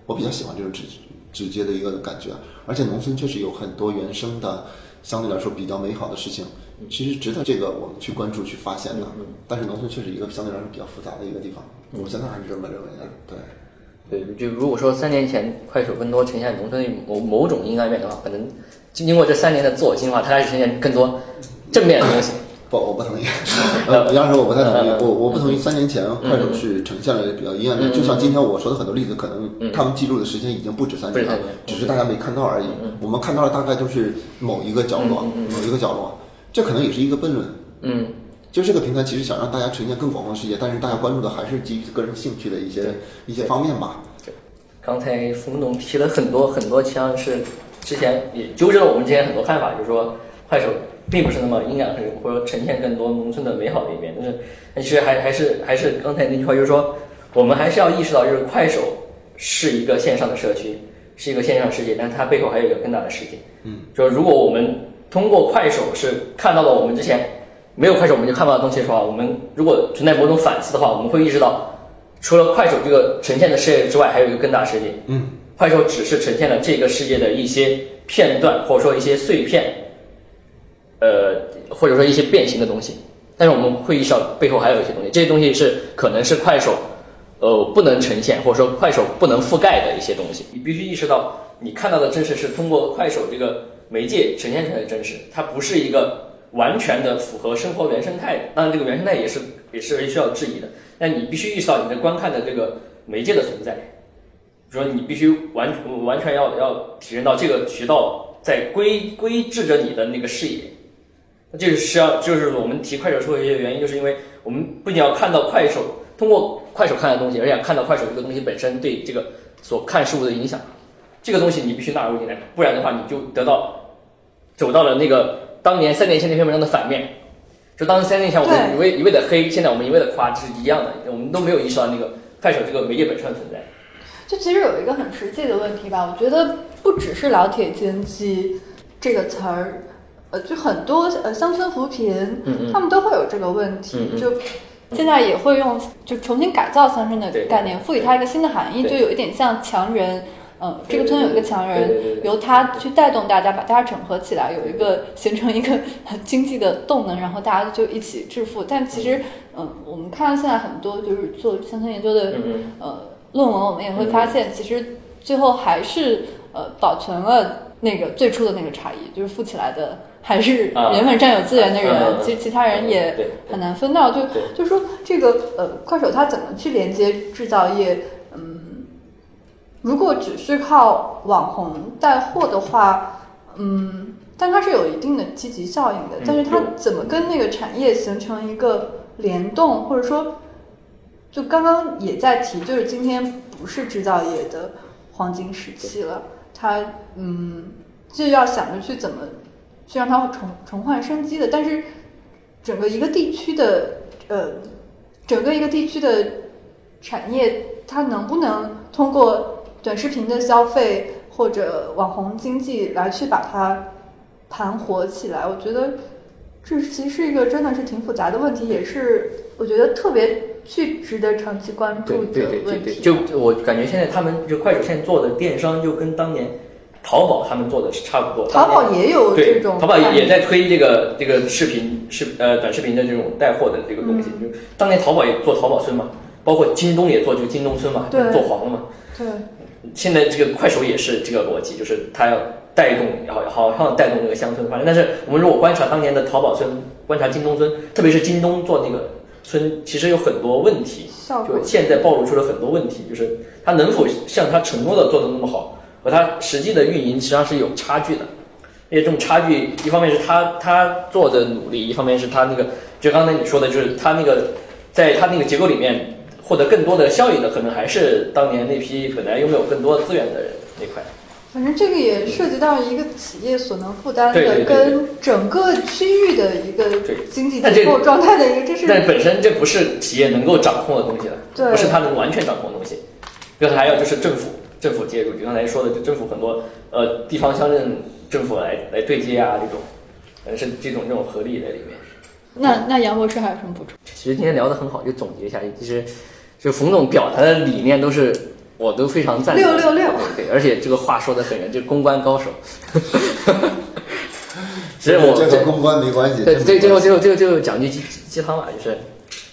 我比较喜欢这种直直接的一个感觉。而且农村确实有很多原生的，相对来说比较美好的事情，其实值得这个我们去关注去发现的。但是农村确实一个相对来说比较复杂的一个地方，我现在还是这么认为的。对。对，就如果说三年前快手更多呈现农村的某某种阴暗面的话，可能经过这三年的自我进化，它开始呈现更多正面的东西。不，我不同意。呃，杨老师，我不太同意。我我不同意。三年前快手是呈现了比较阴暗面，就像今天我说的很多例子，可能他们记录的时间已经不止三年了，只是大家没看到而已。我们看到的大概就是某一个角落，某一个角落，这可能也是一个悖论。嗯。就这个平台其实想让大家呈现更广阔的世界，但是大家关注的还是基于个人兴趣的一些一些方面吧。刚才冯总提了很多很多，像是之前也纠正了我们之前很多看法，就是说快手并不是那么阴暗，或者说呈现更多农村的美好的一面。但是，其实还还是还是刚才那句话，就是说我们还是要意识到，就是快手是一个线上的社区，是一个线上世界，但是它背后还有一个更大的世界。嗯，就是如果我们通过快手是看到了我们之前。没有快手我们就看不到东西的话，我们如果存在某种反思的话，我们会意识到，除了快手这个呈现的世界之外，还有一个更大世界。嗯，快手只是呈现了这个世界的一些片段，或者说一些碎片，呃，或者说一些变形的东西。但是我们会意识到背后还有一些东西，这些东西是可能是快手，呃，不能呈现或者说快手不能覆盖的一些东西。你必须意识到，你看到的真实是通过快手这个媒介呈现出来的真实，它不是一个。完全的符合生活原生态，当然这个原生态也是也是需要质疑的。那你必须意识到你的观看的这个媒介的存在，比如说你必须完完全要要体验到这个渠道在规规制着你的那个视野。这个是要就是我们提快手说的一些原因，就是因为我们不仅要看到快手通过快手看的东西，而且看到快手这个东西本身对这个所看事物的影响。这个东西你必须纳入进来，不然的话你就得到走到了那个。当年三年前那篇文章的反面，就当三年前我们一味一味的黑，现在我们一味的夸，这是一样的。我们都没有意识到那个快手这个媒介本身的存在。就其实有一个很实际的问题吧，我觉得不只是“老铁经济”这个词儿，呃，就很多呃乡村扶贫，他们都会有这个问题。就现在也会用就重新改造乡村的概念，赋予它一个新的含义，就有一点像强人。嗯，这个村有一个强人，由他去带动大家，把大家整合起来，有一个 形成一个经济的动能，然后大家就一起致富。但其实，嗯，我们看到现在很多就是做乡村研究的呃论文，我们也会发现，其实最后还是呃保存了那个最初的那个差异，就是富起来的还是原本占有资源的人，其实其他人也很难分到。就就说这个呃，快手它怎么去连接制造业？如果只是靠网红带货的话，嗯，但它是有一定的积极效应的。但是它怎么跟那个产业形成一个联动，或者说，就刚刚也在提，就是今天不是制造业的黄金时期了，它嗯就要想着去怎么去让它重重焕生机的，但是整个一个地区的呃整个一个地区的产业，它能不能通过短视频的消费或者网红经济来去把它盘活起来？我觉得这其实是一个真的是挺复杂的问题，也是我觉得特别。去值得长期关注的问题，就我感觉现在他们就快手现在做的电商，就跟当年淘宝他们做的是差不多。淘宝也有这种，淘宝也在推这个这个视频视呃短视频的这种带货的这个东西。就当年淘宝也做淘宝村嘛，包括京东也做这个京东村嘛，做黄了嘛。对。现在这个快手也是这个逻辑，就是它要带动，然后好像带动这个乡村发展。但是我们如果观察当年的淘宝村，观察京东村，特别是京东做那个。村其实有很多问题，就现在暴露出了很多问题，就是它能否像它承诺的做的那么好，和它实际的运营实际上是有差距的。而且这种差距，一方面是他他做的努力，一方面是他那个，就刚才你说的，就是他那个在他那个结构里面获得更多的效益的，可能还是当年那批本来拥有更多资源的人那块。反正这个也涉及到一个企业所能负担的，跟整个区域的一个经济结构状态的一个，这是。但本身这不是企业能够掌控的东西了，不是它能完全掌控的东西。这还有就是政府，政府介入，就刚才说的，就政府很多呃地方乡镇政府来来对接啊，这种，呃是这种这种合力在里面。那那杨博士还有什么补充？其实今天聊得很好，就总结一下，其实就冯总表达的理念都是。我都非常赞同。六六六，对，而且这个话说的很圆，就公关高手。其实我这和公关没关系。对，最最后最后最后最后讲句鸡鸡汤吧，就是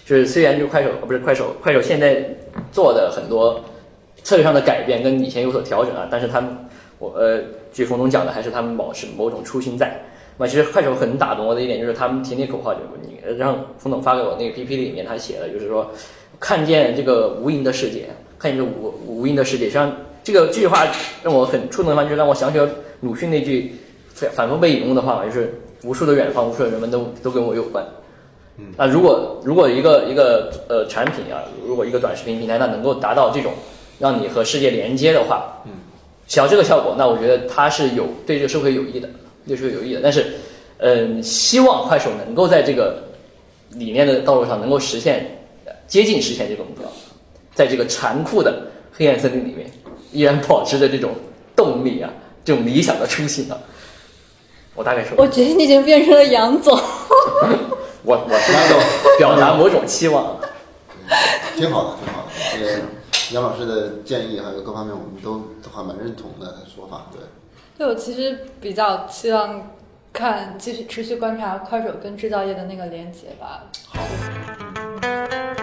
就是虽然就是快手不是快手，快手现在做的很多策略上的改变跟以前有所调整啊，但是他们我呃，据冯总讲的，还是他们保持某种初心在。那其实快手很打动我的一点就是他们提那口号，就是你让冯总发给我那个 PPT 里面他写的，就是说看见这个无垠的世界。看见这无无垠的世界，实际上这个这句话让我很触动的话，就是让我想起了鲁迅那句反反复被引用的话嘛，就是无数的远方，无数的人们都都跟我有关。嗯，那如果如果一个一个呃产品啊，如果一个短视频平台，那能够达到这种让你和世界连接的话，嗯，起到这个效果，那我觉得它是有对这个社会有益的，对社会有益的。但是，嗯，希望快手能够在这个理念的道路上能够实现接近实现这个目标。在这个残酷的黑暗森林里面，依然保持着这种动力啊，这种理想的初心啊。我大概说，我觉得你已经变成了杨总。我我是那种表达某种期望，挺好的，挺好的。这个杨老师的建议还有各方面，我们都都还蛮认同的说法。对，对，我其实比较希望看继续持续观察快手跟制造业的那个连接吧。好。